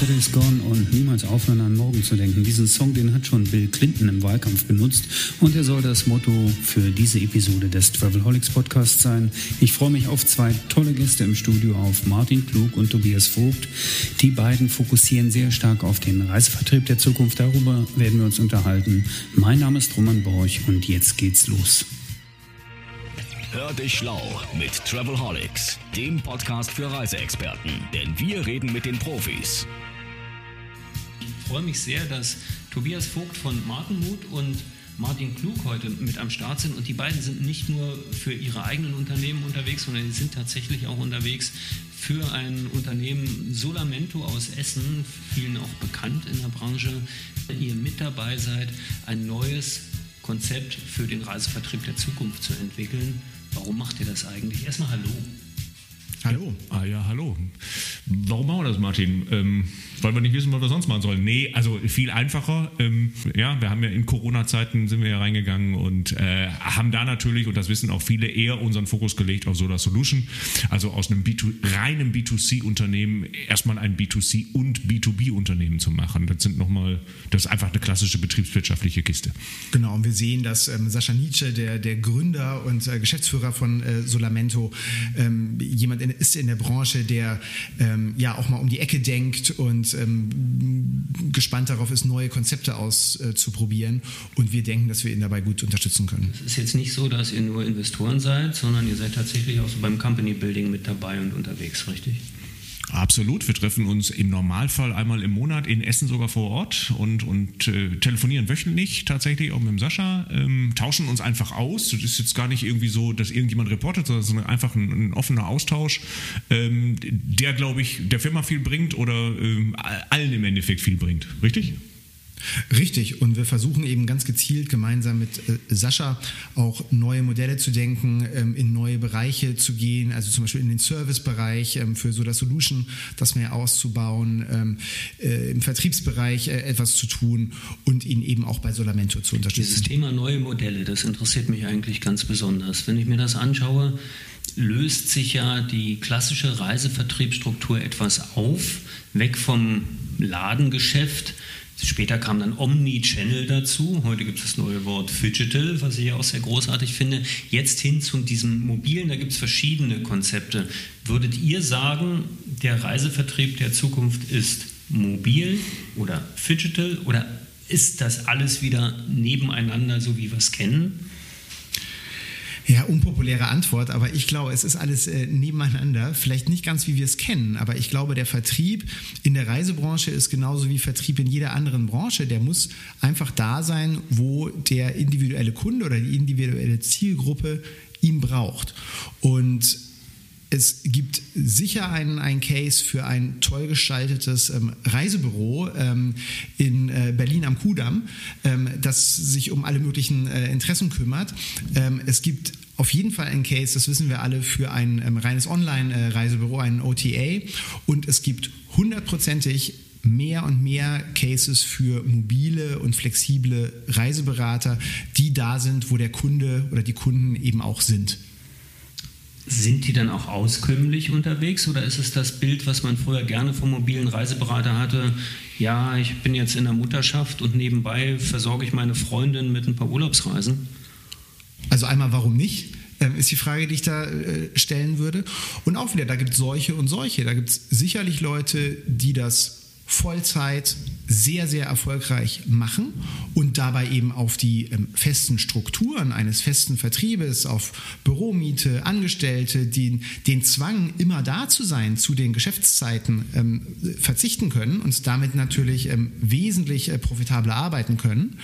Yesterday's Gone und niemals aufhören an morgen zu denken. Diesen Song, den hat schon Bill Clinton im Wahlkampf benutzt und er soll das Motto für diese Episode des Travelholics Podcasts sein. Ich freue mich auf zwei tolle Gäste im Studio, auf Martin Klug und Tobias Vogt. Die beiden fokussieren sehr stark auf den Reisevertrieb der Zukunft. Darüber werden wir uns unterhalten. Mein Name ist Roman Borch und jetzt geht's los. Hör dich schlau mit Travelholics, dem Podcast für Reiseexperten, denn wir reden mit den Profis. Ich freue mich sehr, dass Tobias Vogt von Markenmut und Martin Klug heute mit am Start sind. Und die beiden sind nicht nur für ihre eigenen Unternehmen unterwegs, sondern die sind tatsächlich auch unterwegs für ein Unternehmen Solamento aus Essen, vielen auch bekannt in der Branche. Wenn ihr mit dabei seid, ein neues Konzept für den Reisevertrieb der Zukunft zu entwickeln. Warum macht ihr das eigentlich? Erstmal Hallo. Hallo. Ah ja, hallo. Warum machen wir das, Martin? Ähm, weil wir nicht wissen, was wir sonst machen sollen. Nee, also viel einfacher. Ähm, ja, wir haben ja in Corona-Zeiten sind wir ja reingegangen und äh, haben da natürlich, und das wissen auch viele, eher unseren Fokus gelegt auf Solar Solution. Also aus einem B2, reinen B2C-Unternehmen erstmal ein B2C- und B2B-Unternehmen zu machen. Das sind nochmal, das ist einfach eine klassische betriebswirtschaftliche Kiste. Genau, und wir sehen, dass ähm, Sascha Nietzsche, der, der Gründer und äh, Geschäftsführer von äh, Solamento, ähm, jemand in, ist in der Branche, der ähm, ja auch mal um die Ecke denkt und ähm, gespannt darauf ist, neue Konzepte auszuprobieren. und wir denken, dass wir ihn dabei gut unterstützen können. Es ist jetzt nicht so, dass ihr nur Investoren seid, sondern ihr seid tatsächlich auch so beim Company Building mit dabei und unterwegs, richtig? Absolut. Wir treffen uns im Normalfall einmal im Monat in Essen sogar vor Ort und, und äh, telefonieren wöchentlich tatsächlich auch mit dem Sascha, ähm, tauschen uns einfach aus. Das ist jetzt gar nicht irgendwie so, dass irgendjemand reportet, sondern einfach ein, ein offener Austausch, ähm, der, glaube ich, der Firma viel bringt oder ähm, allen im Endeffekt viel bringt. Richtig? Richtig, und wir versuchen eben ganz gezielt gemeinsam mit äh, Sascha auch neue Modelle zu denken, ähm, in neue Bereiche zu gehen, also zum Beispiel in den Servicebereich ähm, für Soda Solution, das mehr auszubauen, ähm, äh, im Vertriebsbereich äh, etwas zu tun und ihn eben auch bei Solamento zu unterstützen. Dieses Thema neue Modelle, das interessiert mich eigentlich ganz besonders. Wenn ich mir das anschaue, löst sich ja die klassische Reisevertriebsstruktur etwas auf, weg vom Ladengeschäft Später kam dann Omni-Channel dazu. Heute gibt es das neue Wort Digital, was ich auch sehr großartig finde. Jetzt hin zu diesem mobilen, da gibt es verschiedene Konzepte. Würdet ihr sagen, der Reisevertrieb der Zukunft ist mobil oder Digital oder ist das alles wieder nebeneinander, so wie wir es kennen? Ja, unpopuläre Antwort, aber ich glaube, es ist alles äh, nebeneinander. Vielleicht nicht ganz, wie wir es kennen, aber ich glaube, der Vertrieb in der Reisebranche ist genauso wie Vertrieb in jeder anderen Branche. Der muss einfach da sein, wo der individuelle Kunde oder die individuelle Zielgruppe ihn braucht. Und es gibt sicher einen, einen Case für ein toll gestaltetes ähm, Reisebüro ähm, in äh, Berlin am Kudamm, ähm, das sich um alle möglichen äh, Interessen kümmert. Ähm, es gibt auf jeden Fall einen Case, das wissen wir alle, für ein ähm, reines Online-Reisebüro, ein OTA. Und es gibt hundertprozentig mehr und mehr Cases für mobile und flexible Reiseberater, die da sind, wo der Kunde oder die Kunden eben auch sind. Sind die dann auch auskömmlich unterwegs oder ist es das Bild, was man früher gerne vom mobilen Reiseberater hatte? Ja, ich bin jetzt in der Mutterschaft und nebenbei versorge ich meine Freundin mit ein paar Urlaubsreisen. Also einmal, warum nicht? Ähm, ist die Frage, die ich da äh, stellen würde. Und auch wieder, da gibt es solche und solche. Da gibt es sicherlich Leute, die das Vollzeit sehr, sehr erfolgreich machen und dabei eben auf die ähm, festen Strukturen eines festen Vertriebes, auf Büromiete, Angestellte, den, den Zwang, immer da zu sein zu den Geschäftszeiten ähm, verzichten können und damit natürlich ähm, wesentlich äh, profitabler arbeiten können.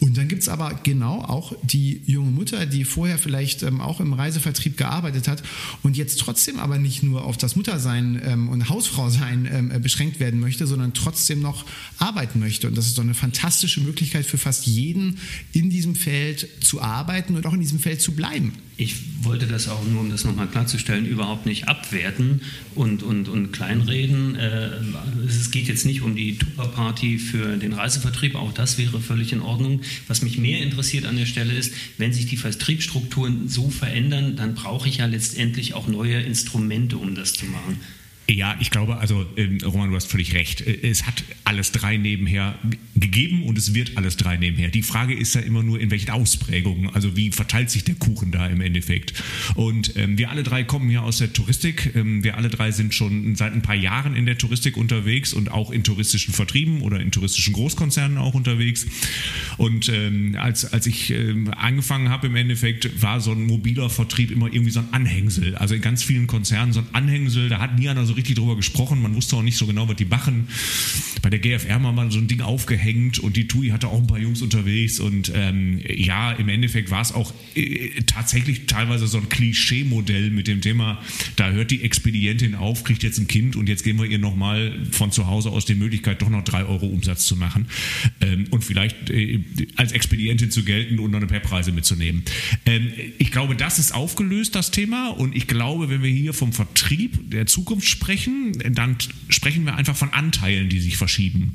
Und dann gibt es aber genau auch die junge Mutter, die vorher vielleicht ähm, auch im Reisevertrieb gearbeitet hat und jetzt trotzdem aber nicht nur auf das Muttersein ähm, und Hausfrausein ähm, äh, beschränkt werden möchte, sondern trotzdem noch arbeiten möchte. Und das ist doch eine fantastische Möglichkeit für fast jeden in diesem Feld zu arbeiten und auch in diesem Feld zu bleiben. Ich wollte das auch nur, um das nochmal klarzustellen, überhaupt nicht abwerten und, und, und kleinreden. Äh, es geht jetzt nicht um die Tupper-Party für den Reisevertrieb, auch das wäre völlig in Ordnung. Was mich mehr interessiert an der Stelle ist, wenn sich die Vertriebsstrukturen so verändern, dann brauche ich ja letztendlich auch neue Instrumente, um das zu machen. Ja, ich glaube, also ähm, Roman, du hast völlig recht. Äh, es hat alles drei nebenher gegeben und es wird alles drei nebenher. Die Frage ist ja immer nur, in welchen Ausprägungen, also wie verteilt sich der Kuchen da im Endeffekt. Und ähm, wir alle drei kommen ja aus der Touristik. Ähm, wir alle drei sind schon seit ein paar Jahren in der Touristik unterwegs und auch in touristischen Vertrieben oder in touristischen Großkonzernen auch unterwegs. Und ähm, als, als ich ähm, angefangen habe im Endeffekt, war so ein mobiler Vertrieb immer irgendwie so ein Anhängsel. Also in ganz vielen Konzernen so ein Anhängsel, da hat nie einer so richtig drüber gesprochen. Man wusste auch nicht so genau, was die machen. Bei der GFR wir mal so ein Ding aufgehängt und die TUI hatte auch ein paar Jungs unterwegs. Und ähm, ja, im Endeffekt war es auch äh, tatsächlich teilweise so ein Klischee-Modell mit dem Thema, da hört die Expedientin auf, kriegt jetzt ein Kind und jetzt geben wir ihr nochmal von zu Hause aus die Möglichkeit, doch noch drei Euro Umsatz zu machen ähm, und vielleicht äh, als Expedientin zu gelten und noch eine PEP-Reise mitzunehmen. Ähm, ich glaube, das ist aufgelöst, das Thema. Und ich glaube, wenn wir hier vom Vertrieb der Zukunft sprechen, dann sprechen wir einfach von Anteilen, die sich verschieben.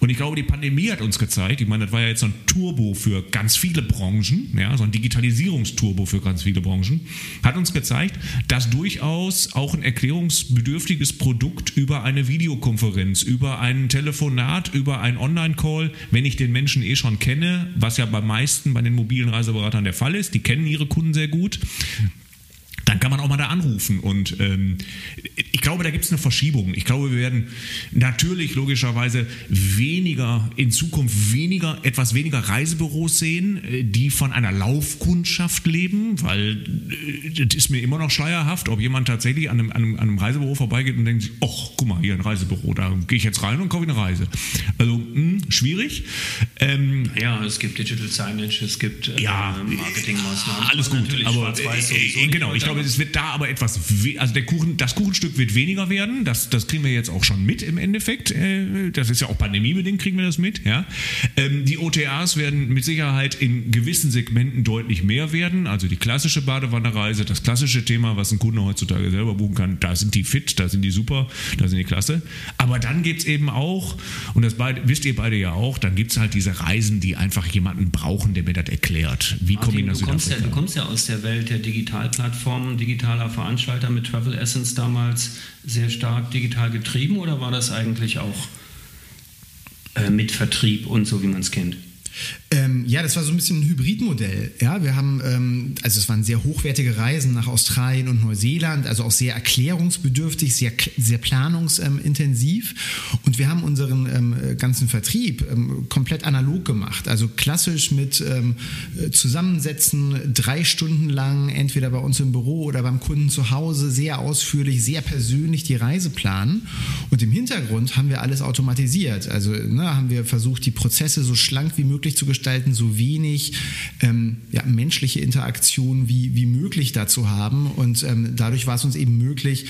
Und ich glaube, die Pandemie hat uns gezeigt, ich meine, das war ja jetzt so ein Turbo für ganz viele Branchen, ja, so ein Digitalisierungsturbo für ganz viele Branchen, hat uns gezeigt, dass durchaus auch ein erklärungsbedürftiges Produkt über eine Videokonferenz, über ein Telefonat, über ein Online-Call, wenn ich den Menschen eh schon kenne, was ja bei meisten bei den mobilen Reiseberatern der Fall ist, die kennen ihre Kunden sehr gut, dann kann man auch mal da anrufen. Und ähm, ich glaube, da gibt es eine Verschiebung. Ich glaube, wir werden natürlich logischerweise weniger, in Zukunft weniger, etwas weniger Reisebüros sehen, äh, die von einer Laufkundschaft leben, weil äh, das ist mir immer noch schleierhaft, ob jemand tatsächlich an einem, an einem, an einem Reisebüro vorbeigeht und denkt, ach, guck mal, hier ein Reisebüro, da gehe ich jetzt rein und kaufe eine Reise. Also, mh, hm, schwierig. Ähm, ja, es gibt Digital Signage, es gibt äh, ja, Marketingmaßnahmen. Alles gut, aber äh, genau, ich glaube, glaube, es wird da aber etwas, also der Kuchen, das Kuchenstück wird weniger werden. Das, das kriegen wir jetzt auch schon mit im Endeffekt. Äh, das ist ja auch pandemiebedingt, kriegen wir das mit. Ja. Ähm, die OTAs werden mit Sicherheit in gewissen Segmenten deutlich mehr werden. Also die klassische Badewannereise, das klassische Thema, was ein Kunde heutzutage selber buchen kann, da sind die fit, da sind die super, da sind die klasse. Aber dann gibt es eben auch, und das beide, wisst ihr beide ja auch, dann gibt es halt diese Reisen, die einfach jemanden brauchen, der mir das erklärt. Wie komme ich nach du kommst, ja, du kommst ja aus der Welt der Digitalplattformen Plattform, digitaler Veranstalter mit Travel Essence damals sehr stark digital getrieben oder war das eigentlich auch äh, mit Vertrieb und so, wie man es kennt? Ähm, ja, das war so ein bisschen ein Hybridmodell. Ja, wir haben, ähm, also es waren sehr hochwertige Reisen nach Australien und Neuseeland, also auch sehr erklärungsbedürftig, sehr, sehr planungsintensiv. Und wir haben unseren ähm, ganzen Vertrieb ähm, komplett analog gemacht. Also klassisch mit ähm, Zusammensetzen, drei Stunden lang, entweder bei uns im Büro oder beim Kunden zu Hause, sehr ausführlich, sehr persönlich die Reise planen. Und im Hintergrund haben wir alles automatisiert. Also ne, haben wir versucht, die Prozesse so schlank wie möglich zu gestalten gestalten, so wenig ähm, ja, menschliche Interaktion wie, wie möglich dazu haben. Und ähm, dadurch war es uns eben möglich,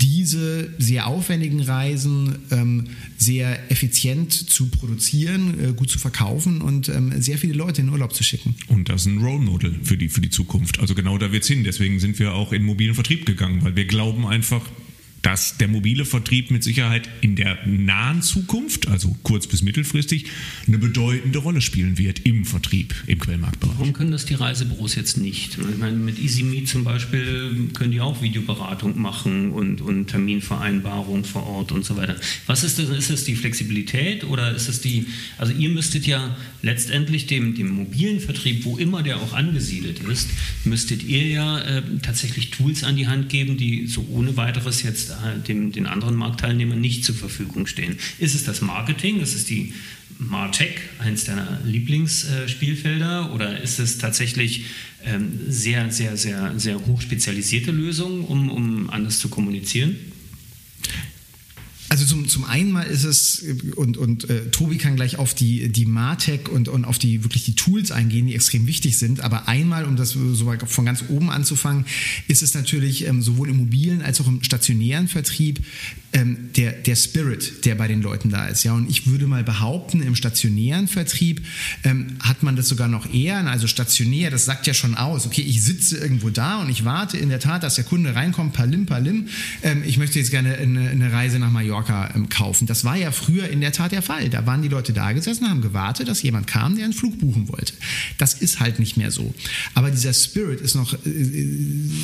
diese sehr aufwendigen Reisen ähm, sehr effizient zu produzieren, äh, gut zu verkaufen und ähm, sehr viele Leute in Urlaub zu schicken. Und das ist ein Role Model für die, für die Zukunft. Also genau da wird es hin. Deswegen sind wir auch in mobilen Vertrieb gegangen, weil wir glauben einfach, dass der mobile Vertrieb mit Sicherheit in der nahen Zukunft, also kurz- bis mittelfristig, eine bedeutende Rolle spielen wird im Vertrieb, im Quellmarktbereich. Warum können das die Reisebüros jetzt nicht? Ich meine, mit EasyMe zum Beispiel können die auch Videoberatung machen und, und Terminvereinbarung vor Ort und so weiter. Was ist das? Ist es die Flexibilität oder ist es die, also ihr müsstet ja letztendlich dem, dem mobilen Vertrieb, wo immer der auch angesiedelt ist, müsstet ihr ja äh, tatsächlich Tools an die Hand geben, die so ohne weiteres jetzt dem, den anderen Marktteilnehmern nicht zur Verfügung stehen. Ist es das Marketing? Ist es die Martech, eines deiner Lieblingsspielfelder? Oder ist es tatsächlich ähm, sehr, sehr, sehr, sehr hoch spezialisierte Lösungen, um, um anders zu kommunizieren? Also zum, zum einen mal ist es, und, und äh, Tobi kann gleich auf die, die Martech und, und auf die wirklich die Tools eingehen, die extrem wichtig sind. Aber einmal, um das so von ganz oben anzufangen, ist es natürlich ähm, sowohl im mobilen als auch im stationären Vertrieb ähm, der, der Spirit, der bei den Leuten da ist. Ja, und ich würde mal behaupten, im stationären Vertrieb ähm, hat man das sogar noch eher. Also stationär, das sagt ja schon aus, okay, ich sitze irgendwo da und ich warte in der Tat, dass der Kunde reinkommt, palim, palim. Ähm, ich möchte jetzt gerne eine, eine Reise nach Mallorca Flugticker ähm, kaufen. Das war ja früher in der Tat der Fall. Da waren die Leute da gesessen, haben gewartet, dass jemand kam, der einen Flug buchen wollte. Das ist halt nicht mehr so. Aber dieser Spirit ist noch äh,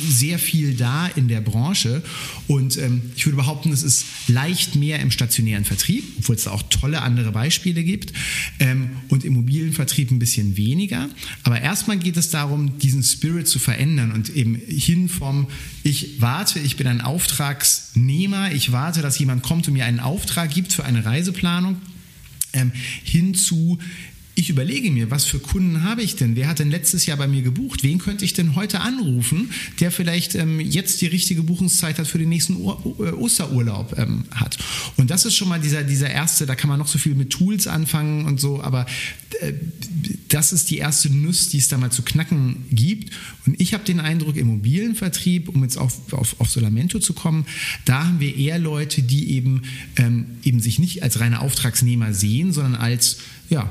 sehr viel da in der Branche und ähm, ich würde behaupten, es ist leicht mehr im stationären Vertrieb, obwohl es da auch tolle andere Beispiele gibt ähm, und im mobilen Vertrieb ein bisschen weniger. Aber erstmal geht es darum, diesen Spirit zu verändern und eben hin vom ich warte, ich bin ein Auftragsnehmer, ich warte, dass jemand kommt und mir einen Auftrag gibt für eine Reiseplanung, ähm, hin zu ich überlege mir, was für Kunden habe ich denn? Wer hat denn letztes Jahr bei mir gebucht? Wen könnte ich denn heute anrufen, der vielleicht ähm, jetzt die richtige Buchungszeit hat für den nächsten Ur äh, Osterurlaub ähm, hat? Und das ist schon mal dieser, dieser erste, da kann man noch so viel mit Tools anfangen und so, aber äh, das ist die erste Nuss, die es da mal zu knacken gibt. Und ich habe den Eindruck, im mobilen Vertrieb, um jetzt auf, auf, auf Solamento zu kommen, da haben wir eher Leute, die eben, ähm, eben sich nicht als reine Auftragsnehmer sehen, sondern als ja,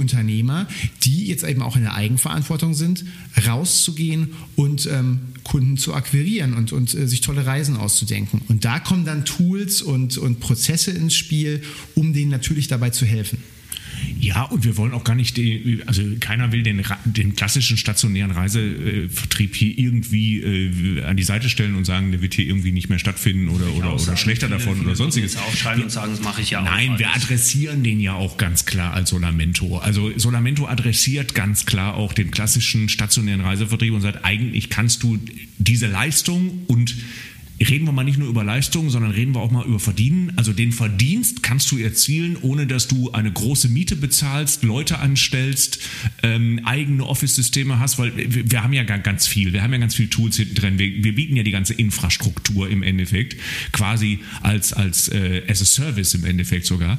Mini-Unternehmer, die jetzt eben auch in der Eigenverantwortung sind, rauszugehen und ähm, Kunden zu akquirieren und, und äh, sich tolle Reisen auszudenken. Und da kommen dann Tools und, und Prozesse ins Spiel, um denen natürlich dabei zu helfen. Ja, und wir wollen auch gar nicht, die, also keiner will den, den klassischen stationären Reisevertrieb hier irgendwie äh, an die Seite stellen und sagen, der wird hier irgendwie nicht mehr stattfinden oder, oder, oder schlechter viele, davon viele oder sonstiges. Aufschreiben und sagen, das mache ich ja auch. Nein, wir adressieren den ja auch ganz klar als Solamento. Also Solamento adressiert ganz klar auch den klassischen stationären Reisevertrieb und sagt, eigentlich kannst du diese Leistung und reden wir mal nicht nur über Leistung, sondern reden wir auch mal über Verdienen. Also den Verdienst kannst du erzielen, ohne dass du eine große Miete bezahlst, Leute anstellst, ähm, eigene Office-Systeme hast, weil wir, wir, haben ja ganz viel, wir haben ja ganz viel Tools hinten drin. Wir, wir bieten ja die ganze Infrastruktur im Endeffekt, quasi als, als äh, as a Service im Endeffekt sogar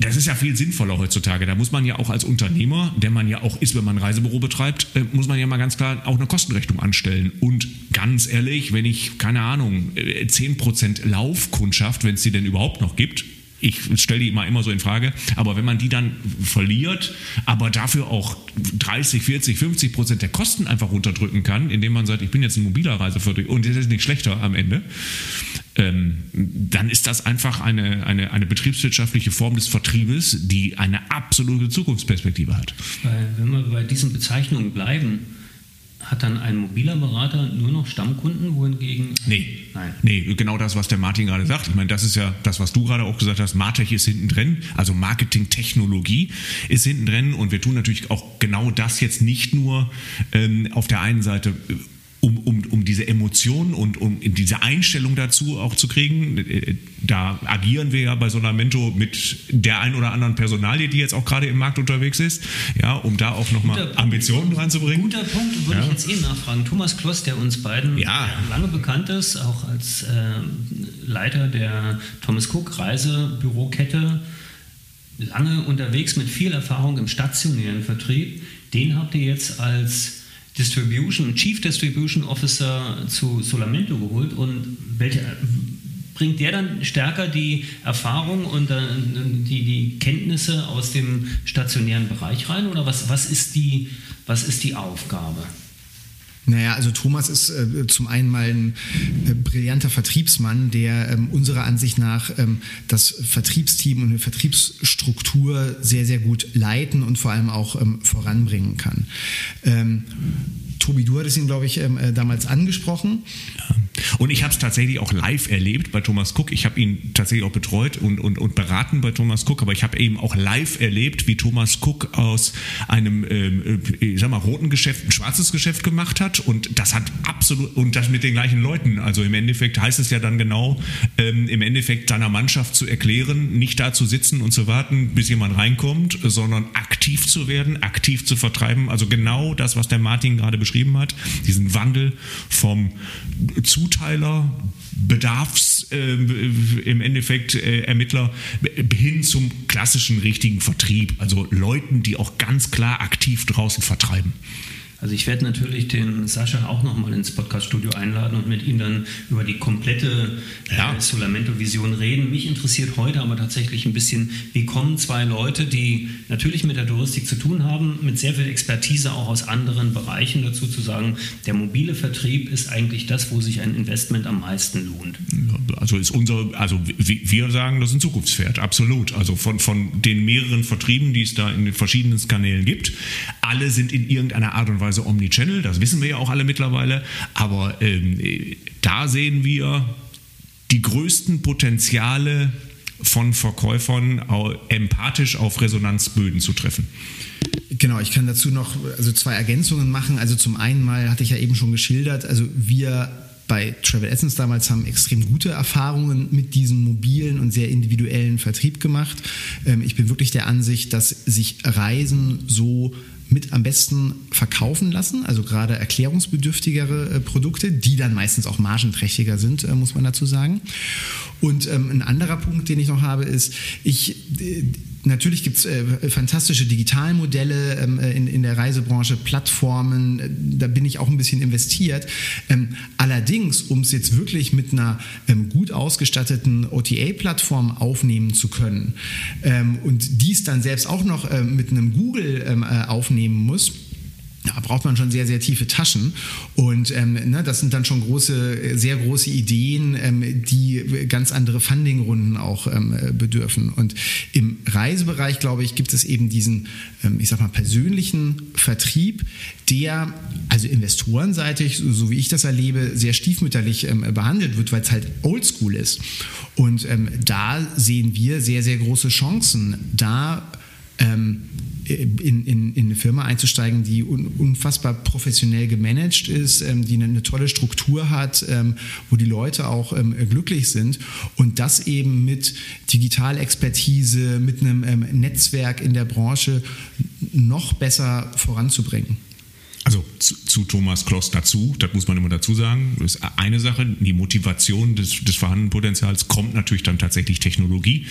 das ist ja viel sinnvoller heutzutage. Da muss man ja auch als Unternehmer, der man ja auch ist, wenn man ein Reisebüro betreibt, äh, muss man ja mal ganz klar auch eine Kostenrechnung anstellen. Und ganz ehrlich, wenn ich, keine Ahnung, 10% äh, Laufkundschaft, wenn es die denn überhaupt noch gibt, ich stelle die immer, immer so in Frage, aber wenn man die dann verliert, aber dafür auch 30, 40, 50 Prozent der Kosten einfach runterdrücken kann, indem man sagt, ich bin jetzt ein mobiler Reisevertreter und das ist nicht schlechter am Ende, ähm, dann ist das einfach eine, eine, eine betriebswirtschaftliche Form des Vertriebes, die eine absolute Zukunftsperspektive hat. Weil, wenn wir bei diesen Bezeichnungen bleiben, hat dann ein mobiler Berater nur noch Stammkunden, wohingegen. Nee. Nein. Nee, genau das, was der Martin gerade sagt. Ich meine, das ist ja das, was du gerade auch gesagt hast. Martech ist hinten drin, also Marketing-Technologie ist hinten drin und wir tun natürlich auch genau das jetzt nicht nur ähm, auf der einen Seite um, um, um diese Emotionen und um diese Einstellung dazu auch zu kriegen. Da agieren wir ja bei Sonamento mit der ein oder anderen Personalie, die jetzt auch gerade im Markt unterwegs ist, ja, um da auch nochmal Ambitionen reinzubringen. Guter Punkt, würde ja. ich jetzt eh nachfragen. Thomas Kloss, der uns beiden ja. lange bekannt ist, auch als äh, Leiter der Thomas Cook Reisebürokette, lange unterwegs mit viel Erfahrung im stationären Vertrieb, den habt ihr jetzt als Distribution, Chief Distribution Officer zu Solamento geholt und welche bringt der dann stärker die Erfahrung und äh, die, die Kenntnisse aus dem stationären Bereich rein oder was, was, ist, die, was ist die Aufgabe? Naja, also Thomas ist äh, zum einen mal ein äh, brillanter Vertriebsmann, der ähm, unserer Ansicht nach ähm, das Vertriebsteam und eine Vertriebsstruktur sehr, sehr gut leiten und vor allem auch ähm, voranbringen kann. Ähm, Tobi, du hattest ihn, glaube ich, ähm, äh, damals angesprochen. Ja. Und ich habe es tatsächlich auch live erlebt bei Thomas Cook. Ich habe ihn tatsächlich auch betreut und, und, und beraten bei Thomas Cook, aber ich habe eben auch live erlebt, wie Thomas Cook aus einem, ähm, äh, ich sag mal, roten Geschäft ein schwarzes Geschäft gemacht hat. Und das hat absolut, und das mit den gleichen Leuten. Also im Endeffekt heißt es ja dann genau, ähm, im Endeffekt seiner Mannschaft zu erklären, nicht da zu sitzen und zu warten, bis jemand reinkommt, sondern aktiv zu werden, aktiv zu vertreiben. Also genau das, was der Martin gerade beschrieben hat, diesen Wandel vom Zuteiler, Bedarfs äh, im Endeffekt äh, Ermittler hin zum klassischen richtigen Vertrieb, also Leuten, die auch ganz klar aktiv draußen vertreiben. Also ich werde natürlich den Sascha auch nochmal ins Podcaststudio einladen und mit ihm dann über die komplette ja. äh, Solamento-Vision reden. Mich interessiert heute aber tatsächlich ein bisschen, wie kommen zwei Leute, die natürlich mit der Touristik zu tun haben, mit sehr viel Expertise auch aus anderen Bereichen dazu zu sagen, der mobile Vertrieb ist eigentlich das, wo sich ein Investment am meisten lohnt. Also ist unser, also wir sagen, das ist ein Zukunftspferd, absolut. Also von, von den mehreren Vertrieben, die es da in den verschiedenen Kanälen gibt, alle sind in irgendeiner Art und Weise teilweise Omnichannel, das wissen wir ja auch alle mittlerweile, aber ähm, da sehen wir die größten Potenziale von Verkäufern empathisch auf Resonanzböden zu treffen. Genau, ich kann dazu noch also zwei Ergänzungen machen. Also zum einen mal hatte ich ja eben schon geschildert, also wir bei Travel Essence damals haben extrem gute Erfahrungen mit diesem mobilen und sehr individuellen Vertrieb gemacht. Ähm, ich bin wirklich der Ansicht, dass sich Reisen so mit am besten verkaufen lassen, also gerade erklärungsbedürftigere äh, Produkte, die dann meistens auch margenträchtiger sind, äh, muss man dazu sagen. Und ähm, ein anderer Punkt, den ich noch habe, ist, ich äh, natürlich gibt es äh, fantastische Digitalmodelle ähm, äh, in, in der Reisebranche, Plattformen, äh, da bin ich auch ein bisschen investiert. Ähm, allerdings, um es jetzt wirklich mit einer ähm, gut ausgestatteten OTA-Plattform aufnehmen zu können ähm, und dies dann selbst auch noch äh, mit einem Google ähm, äh, aufnehmen muss, da braucht man schon sehr, sehr tiefe Taschen. Und ähm, ne, das sind dann schon große, sehr große Ideen, ähm, die ganz andere Fundingrunden auch ähm, bedürfen. Und im Reisebereich, glaube ich, gibt es eben diesen, ähm, ich sag mal, persönlichen Vertrieb, der also investorenseitig, so wie ich das erlebe, sehr stiefmütterlich ähm, behandelt wird, weil es halt oldschool ist. Und ähm, da sehen wir sehr, sehr große Chancen, da in, in, in, eine Firma einzusteigen, die unfassbar professionell gemanagt ist, ähm, die eine, eine, tolle Struktur hat, ähm, wo die Leute auch ähm, glücklich sind und das eben mit Digitalexpertise, mit einem ähm, Netzwerk in der Branche noch besser voranzubringen. Also zu, zu, Thomas Kloss dazu, das muss man immer dazu sagen, das ist eine Sache, die Motivation des, des vorhandenen Potenzials kommt natürlich dann tatsächlich Technologie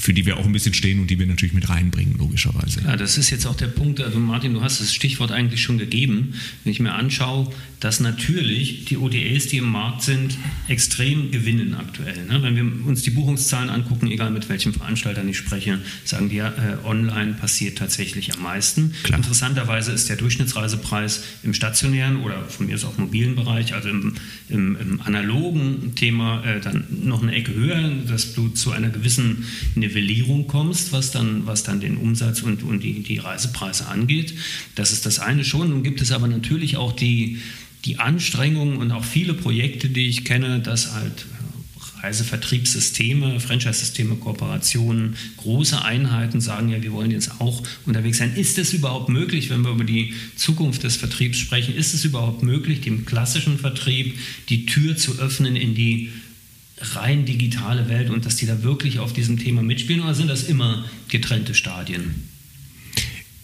für die wir auch ein bisschen stehen und die wir natürlich mit reinbringen, logischerweise. Ja, das ist jetzt auch der Punkt, also Martin, du hast das Stichwort eigentlich schon gegeben. Wenn ich mir anschaue, dass natürlich die ODAs, die im Markt sind, extrem gewinnen aktuell. Ne? Wenn wir uns die Buchungszahlen angucken, egal mit welchem Veranstalter ich spreche, sagen die ja, äh, online passiert tatsächlich am meisten. Klar. Interessanterweise ist der Durchschnittsreisepreis im stationären oder von mir aus auch mobilen Bereich, also im, im, im analogen Thema, äh, dann noch eine Ecke höher, dass du zu einer gewissen Nivellierung kommst, was dann, was dann den Umsatz und, und die, die Reisepreise angeht. Das ist das eine schon. Nun gibt es aber natürlich auch die, die Anstrengungen und auch viele Projekte, die ich kenne, dass halt Reisevertriebssysteme, Franchise-Systeme, Kooperationen, große Einheiten sagen ja, wir wollen jetzt auch unterwegs sein. Ist es überhaupt möglich, wenn wir über die Zukunft des Vertriebs sprechen, ist es überhaupt möglich, dem klassischen Vertrieb die Tür zu öffnen in die rein digitale Welt und dass die da wirklich auf diesem Thema mitspielen oder sind das immer getrennte Stadien?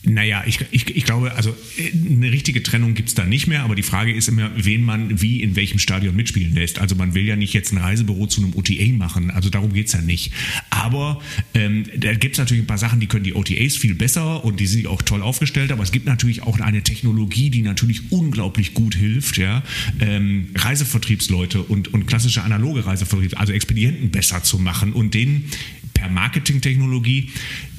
Naja, ich, ich, ich glaube, also eine richtige Trennung gibt es da nicht mehr, aber die Frage ist immer, wen man wie in welchem Stadion mitspielen lässt. Also man will ja nicht jetzt ein Reisebüro zu einem OTA machen, also darum geht es ja nicht. Aber ähm, da gibt es natürlich ein paar Sachen, die können die OTAs viel besser und die sind auch toll aufgestellt, aber es gibt natürlich auch eine Technologie, die natürlich unglaublich gut hilft, ja, ähm, Reisevertriebsleute und, und klassische analoge Reisevertriebs, also Expedienten besser zu machen und denen per Marketingtechnologie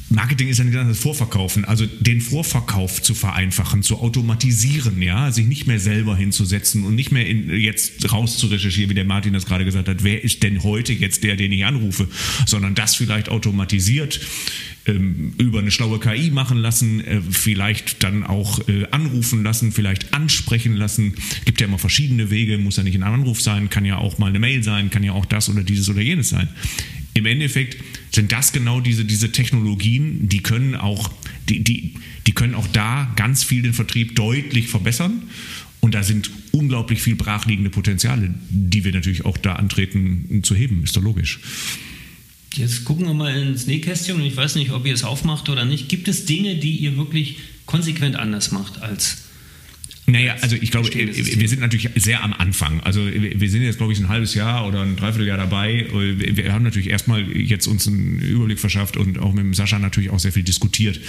Marketing ist ja nicht das Vorverkaufen, also den Vorverkauf zu vereinfachen, zu automatisieren, ja, sich nicht mehr selber hinzusetzen und nicht mehr in, jetzt raus zu recherchieren, wie der Martin das gerade gesagt hat, wer ist denn heute jetzt der, den ich anrufe, sondern das vielleicht automatisiert ähm, über eine schlaue KI machen lassen, äh, vielleicht dann auch äh, anrufen lassen, vielleicht ansprechen lassen. Gibt ja immer verschiedene Wege, muss ja nicht ein Anruf sein, kann ja auch mal eine Mail sein, kann ja auch das oder dieses oder jenes sein. Im Endeffekt sind das genau diese, diese Technologien, die können auch, die, die, die können auch da ganz viel den Vertrieb deutlich verbessern. Und da sind unglaublich viel brachliegende Potenziale, die wir natürlich auch da antreten zu heben, ist doch logisch. Jetzt gucken wir mal ins Nähkästchen und ich weiß nicht, ob ihr es aufmacht oder nicht. Gibt es Dinge, die ihr wirklich konsequent anders macht als Naja, also ich glaube, wir sind natürlich sehr am Anfang. Also wir sind jetzt, glaube ich, ein halbes Jahr oder ein Dreivierteljahr dabei. Wir haben natürlich erstmal jetzt uns einen Überblick verschafft und auch mit Sascha natürlich auch sehr viel diskutiert.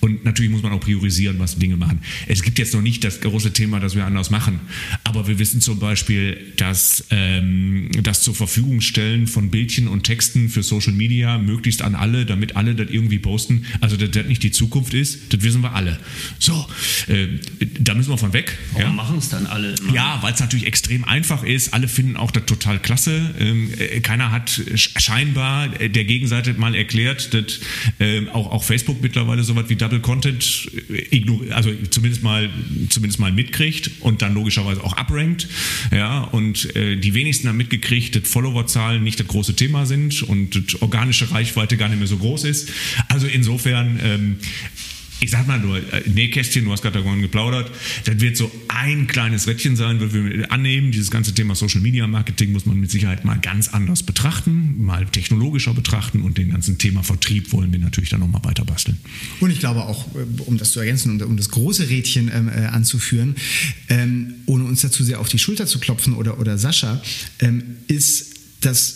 Und natürlich muss man auch priorisieren, was Dinge machen. Es gibt jetzt noch nicht das große Thema, das wir anders machen. Aber wir wissen zum Beispiel, dass ähm, das zur Verfügung stellen von Bildchen und Texten für Social Media möglichst an alle, damit alle das irgendwie posten. Also dass das nicht die Zukunft ist, das wissen wir alle. So, äh, da müssen wir von weg weg. Warum ja? machen es dann alle immer? Ja, weil es natürlich extrem einfach ist. Alle finden auch das total klasse. Ähm, äh, keiner hat scheinbar der Gegenseite mal erklärt, dass äh, auch, auch Facebook mittlerweile so was wie Double Content äh, also zumindest mal, zumindest mal mitkriegt und dann logischerweise auch abrankt. Ja, und äh, die wenigsten haben mitgekriegt, dass Followerzahlen nicht das große Thema sind und organische Reichweite gar nicht mehr so groß ist. Also insofern ähm, ich sag mal nur, äh, Nähkästchen, du hast gerade davon geplaudert, das wird so ein kleines Rädchen sein, was wir annehmen. Dieses ganze Thema Social Media Marketing muss man mit Sicherheit mal ganz anders betrachten, mal technologischer betrachten und den ganzen Thema Vertrieb wollen wir natürlich dann nochmal weiter basteln. Und ich glaube auch, äh, um das zu ergänzen und um das große Rädchen ähm, äh, anzuführen, ähm, ohne uns dazu sehr auf die Schulter zu klopfen oder, oder Sascha, ähm, ist das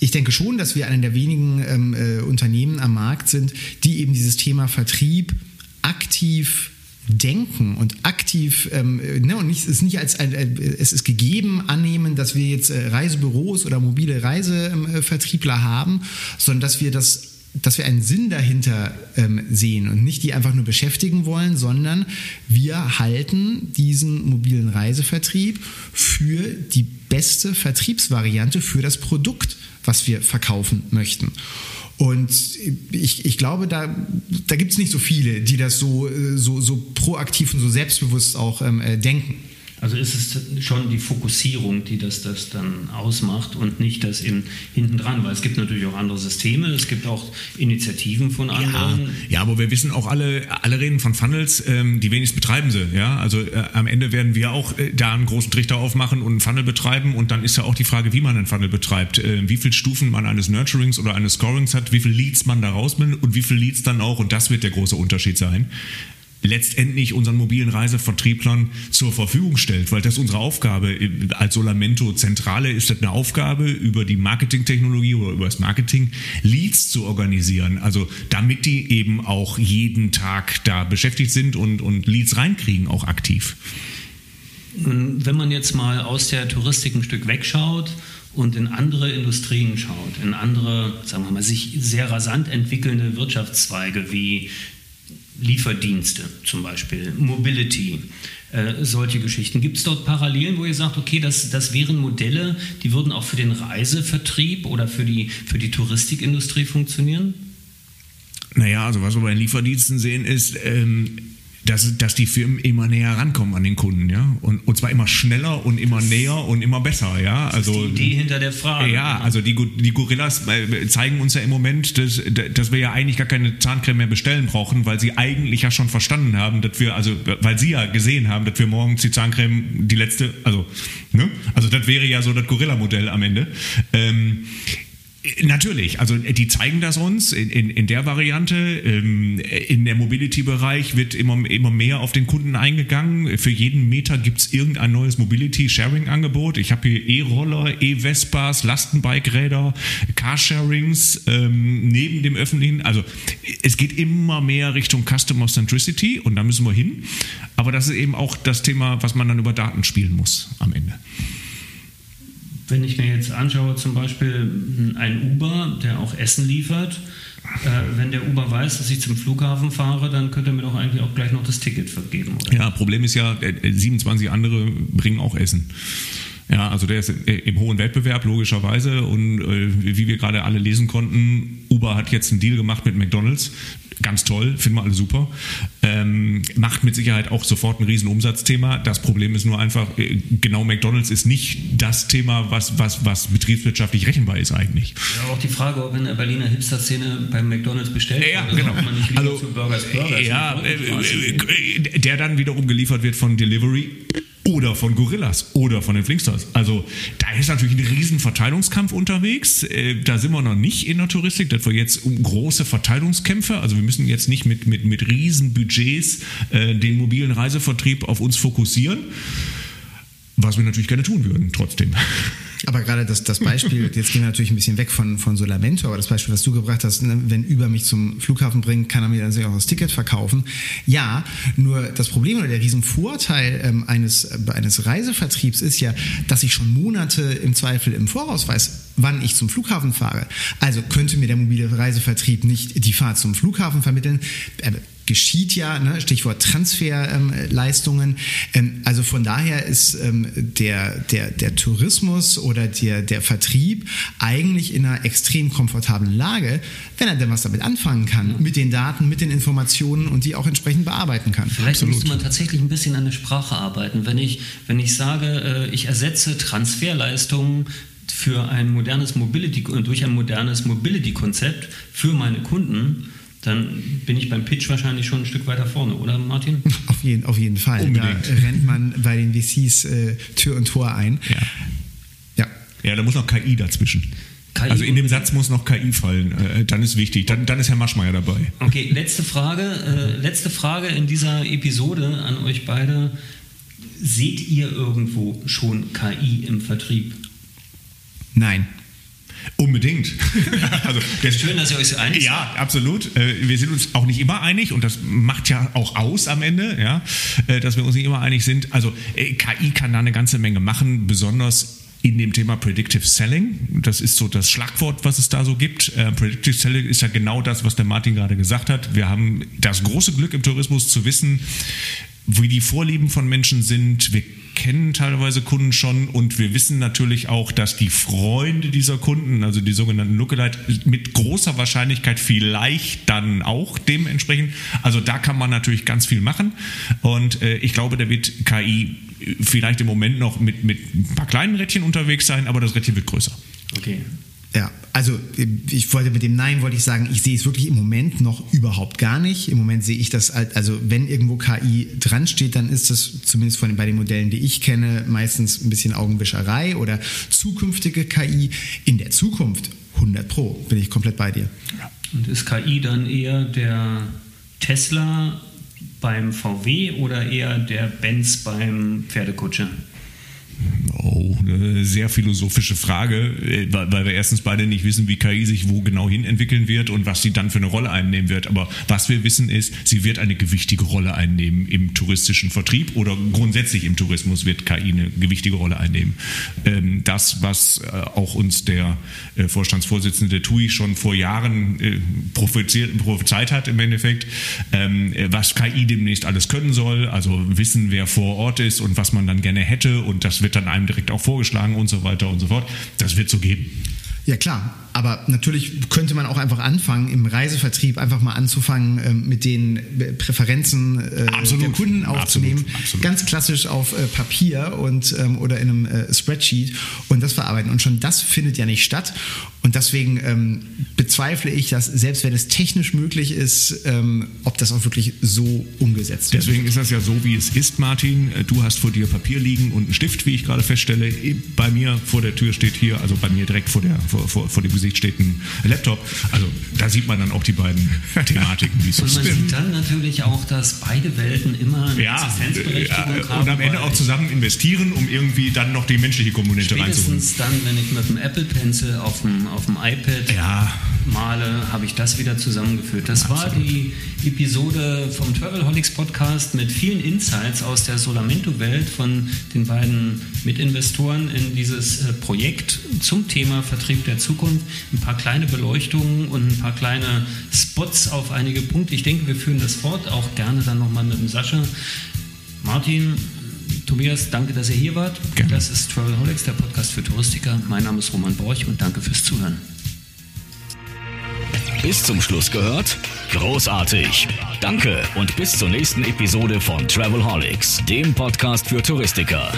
ich denke schon, dass wir einer der wenigen ähm, äh, Unternehmen am Markt sind, die eben dieses Thema Vertrieb aktiv denken und aktiv ähm, ne, und nicht, es ist nicht als äh, es ist gegeben annehmen, dass wir jetzt äh, Reisebüros oder mobile Reisevertriebler haben, sondern dass wir das dass wir einen Sinn dahinter ähm, sehen und nicht die einfach nur beschäftigen wollen, sondern wir halten diesen mobilen Reisevertrieb für die beste Vertriebsvariante für das Produkt, was wir verkaufen möchten. Und ich, ich glaube, da, da gibt es nicht so viele, die das so, so, so proaktiv und so selbstbewusst auch ähm, äh, denken. Also ist es schon die Fokussierung, die das, das dann ausmacht und nicht das eben hinten dran, weil es gibt natürlich auch andere Systeme, es gibt auch Initiativen von anderen. Ja, ja aber wir wissen auch alle, alle reden von Funnels, ähm, die wenigstens betreiben sie. Ja? Also äh, am Ende werden wir auch äh, da einen großen Trichter aufmachen und einen Funnel betreiben und dann ist ja auch die Frage, wie man einen Funnel betreibt, äh, wie viele Stufen man eines Nurturings oder eines Scorings hat, wie viele Leads man da rausbindet und wie viele Leads dann auch und das wird der große Unterschied sein letztendlich unseren mobilen Reisevertrieblern zur Verfügung stellt, weil das unsere Aufgabe als Solamento Zentrale ist das eine Aufgabe über die Marketingtechnologie oder über das Marketing Leads zu organisieren, also damit die eben auch jeden Tag da beschäftigt sind und, und Leads reinkriegen, auch aktiv. Wenn man jetzt mal aus der Touristik ein Stück wegschaut und in andere Industrien schaut, in andere, sagen wir mal, sich sehr rasant entwickelnde Wirtschaftszweige wie Lieferdienste zum Beispiel, Mobility, äh, solche Geschichten. Gibt es dort Parallelen, wo ihr sagt, okay, das, das wären Modelle, die würden auch für den Reisevertrieb oder für die, für die Touristikindustrie funktionieren? Naja, also was wir bei den Lieferdiensten sehen ist, ähm, dass, dass die Firmen immer näher rankommen an den Kunden, ja. Und, und zwar immer schneller und immer das, näher und immer besser, ja. Also, die Idee hinter der Frage. Ja, also die, die Gorillas zeigen uns ja im Moment, dass, dass wir ja eigentlich gar keine Zahncreme mehr bestellen brauchen, weil sie eigentlich ja schon verstanden haben, dass wir, also weil sie ja gesehen haben, dass wir morgens die Zahncreme, die letzte, also, ne? Also das wäre ja so das Gorilla-Modell am Ende. Ähm, Natürlich, also die zeigen das uns in, in, in der Variante. Ähm, in der Mobility-Bereich wird immer, immer mehr auf den Kunden eingegangen. Für jeden Meter gibt es irgendein neues Mobility-Sharing-Angebot. Ich habe hier E-Roller, E-Vespas, Lastenbike-Räder, Carsharings ähm, neben dem öffentlichen. Also es geht immer mehr Richtung Customer Centricity und da müssen wir hin. Aber das ist eben auch das Thema, was man dann über Daten spielen muss am Ende. Wenn ich mir jetzt anschaue, zum Beispiel ein Uber, der auch Essen liefert, äh, wenn der Uber weiß, dass ich zum Flughafen fahre, dann könnte er mir doch eigentlich auch gleich noch das Ticket vergeben. Oder? Ja, Problem ist ja, 27 äh, andere bringen auch Essen. Ja, also der ist im hohen Wettbewerb logischerweise und äh, wie wir gerade alle lesen konnten, Uber hat jetzt einen Deal gemacht mit McDonald's. Ganz toll, finden wir alle super. Ähm, macht mit Sicherheit auch sofort ein Riesenumsatzthema. Das Problem ist nur einfach, äh, genau McDonald's ist nicht das Thema, was, was, was betriebswirtschaftlich rechenbar ist eigentlich. Ja, auch die Frage, ob in der Berliner Hipster-Szene beim McDonald's bestellt ja, wird, genau. man nicht also, zu Burgers Burgers. Ja, äh, äh, der dann wiederum geliefert wird von Delivery oder von Gorillas oder von den Flingsters. Also da ist natürlich ein riesen Verteilungskampf unterwegs. Äh, da sind wir noch nicht in der Touristik, dass wir jetzt um große Verteilungskämpfe, also wir müssen jetzt nicht mit, mit, mit riesen Budgets äh, den mobilen Reisevertrieb auf uns fokussieren, was wir natürlich gerne tun würden, trotzdem. Aber gerade das, das Beispiel, jetzt gehen wir natürlich ein bisschen weg von, von Solamento, aber das Beispiel, was du gebracht hast, ne, wenn Uber mich zum Flughafen bringt, kann er mir dann sicher auch das Ticket verkaufen. Ja, nur das Problem oder der Riesenvorteil ähm, eines, eines Reisevertriebs ist ja, dass ich schon Monate im Zweifel im Voraus weiß, wann ich zum Flughafen fahre. Also könnte mir der mobile Reisevertrieb nicht die Fahrt zum Flughafen vermitteln. Äh, geschieht ja, ne? Stichwort Transferleistungen. Ähm, also von daher ist ähm, der, der, der Tourismus oder der, der Vertrieb eigentlich in einer extrem komfortablen Lage, wenn er denn was damit anfangen kann, mit den Daten, mit den Informationen und die auch entsprechend bearbeiten kann. Vielleicht Absolut. müsste man tatsächlich ein bisschen an der Sprache arbeiten. Wenn ich, wenn ich sage, äh, ich ersetze Transferleistungen für ein modernes Mobility, durch ein modernes Mobility-Konzept für meine Kunden, dann bin ich beim Pitch wahrscheinlich schon ein Stück weiter vorne, oder Martin? Auf jeden, auf jeden Fall. Unbedingt. Da rennt man bei den VCs äh, Tür und Tor ein. Ja. ja. Ja, da muss noch KI dazwischen. KI also in dem Satz muss noch KI fallen. Äh, dann ist wichtig. Dann, dann ist Herr Maschmeyer dabei. Okay, letzte Frage. Äh, letzte Frage in dieser Episode an euch beide. Seht ihr irgendwo schon KI im Vertrieb? Nein. Unbedingt. also, Schön, dass ihr euch so einig seid. Ja, absolut. Äh, wir sind uns auch nicht immer einig und das macht ja auch aus am Ende, ja, äh, dass wir uns nicht immer einig sind. Also äh, KI kann da eine ganze Menge machen, besonders in dem Thema Predictive Selling. Das ist so das Schlagwort, was es da so gibt. Predictive Selling ist ja genau das, was der Martin gerade gesagt hat. Wir haben das große Glück im Tourismus zu wissen, wie die Vorlieben von Menschen sind. Wir kennen teilweise Kunden schon und wir wissen natürlich auch, dass die Freunde dieser Kunden, also die sogenannten Lookalike, mit großer Wahrscheinlichkeit vielleicht dann auch dementsprechend. Also da kann man natürlich ganz viel machen und äh, ich glaube, da wird KI vielleicht im Moment noch mit, mit ein paar kleinen Rädchen unterwegs sein, aber das Rädchen wird größer. Okay. Ja, also ich wollte mit dem Nein wollte ich sagen, ich sehe es wirklich im Moment noch überhaupt gar nicht. Im Moment sehe ich das, also wenn irgendwo KI dran steht, dann ist das zumindest von, bei den Modellen, die ich kenne, meistens ein bisschen Augenwischerei oder zukünftige KI. In der Zukunft 100 Pro bin ich komplett bei dir. Und ist KI dann eher der Tesla beim VW oder eher der Benz beim Pferdekutscher? Oh, eine sehr philosophische Frage, äh, weil wir erstens beide nicht wissen, wie KI sich wo genau hin entwickeln wird und was sie dann für eine Rolle einnehmen wird. Aber was wir wissen ist, sie wird eine gewichtige Rolle einnehmen im touristischen Vertrieb oder grundsätzlich im Tourismus wird KI eine gewichtige Rolle einnehmen. Ähm, das, was äh, auch uns der äh, Vorstandsvorsitzende TUI schon vor Jahren prophezeit hat im Endeffekt, ähm, was KI demnächst alles können soll, also wissen, wer vor Ort ist und was man dann gerne hätte und das wird wird dann einem direkt auch vorgeschlagen und so weiter und so fort. Das wird so geben. Ja klar, aber natürlich könnte man auch einfach anfangen, im Reisevertrieb einfach mal anzufangen, äh, mit den Präferenzen äh, der Kunden aufzunehmen. Absolut, absolut. Ganz klassisch auf äh, Papier und, ähm, oder in einem äh, Spreadsheet und das verarbeiten. Und schon das findet ja nicht statt. Und deswegen ähm, bezweifle ich, dass selbst wenn es technisch möglich ist, ähm, ob das auch wirklich so umgesetzt wird. Deswegen ist das ja so, wie es ist, Martin. Äh, du hast vor dir Papier liegen und einen Stift, wie ich gerade feststelle. Bei mir vor der Tür steht hier, also bei mir direkt vor, der, vor, vor, vor dem Gesicht steht ein Laptop. Also da sieht man dann auch die beiden Thematiken, wie es ist. Und man sieht dann natürlich auch, dass beide Welten immer eine ja, Existenzberechtigung ja, haben. Und am Ende auch zusammen investieren, um irgendwie dann noch die menschliche Komponente reinzuholen. Spätestens dann, wenn ich mit dem Apple Pencil auf dem auf dem iPad ja. male, habe ich das wieder zusammengeführt. Das Absolut. war die Episode vom Travelholics Podcast mit vielen Insights aus der Solamento-Welt von den beiden Mitinvestoren in dieses äh, Projekt zum Thema Vertrieb der Zukunft. Ein paar kleine Beleuchtungen und ein paar kleine Spots auf einige Punkte. Ich denke, wir führen das fort, auch gerne dann nochmal mit dem Sascha. Martin, Tobias, danke, dass ihr hier wart. Gerne. Das ist Travelholics, der Podcast für Touristiker. Mein Name ist Roman Borch und danke fürs Zuhören. Bis zum Schluss gehört? Großartig. Danke und bis zur nächsten Episode von Travelholics, dem Podcast für Touristiker.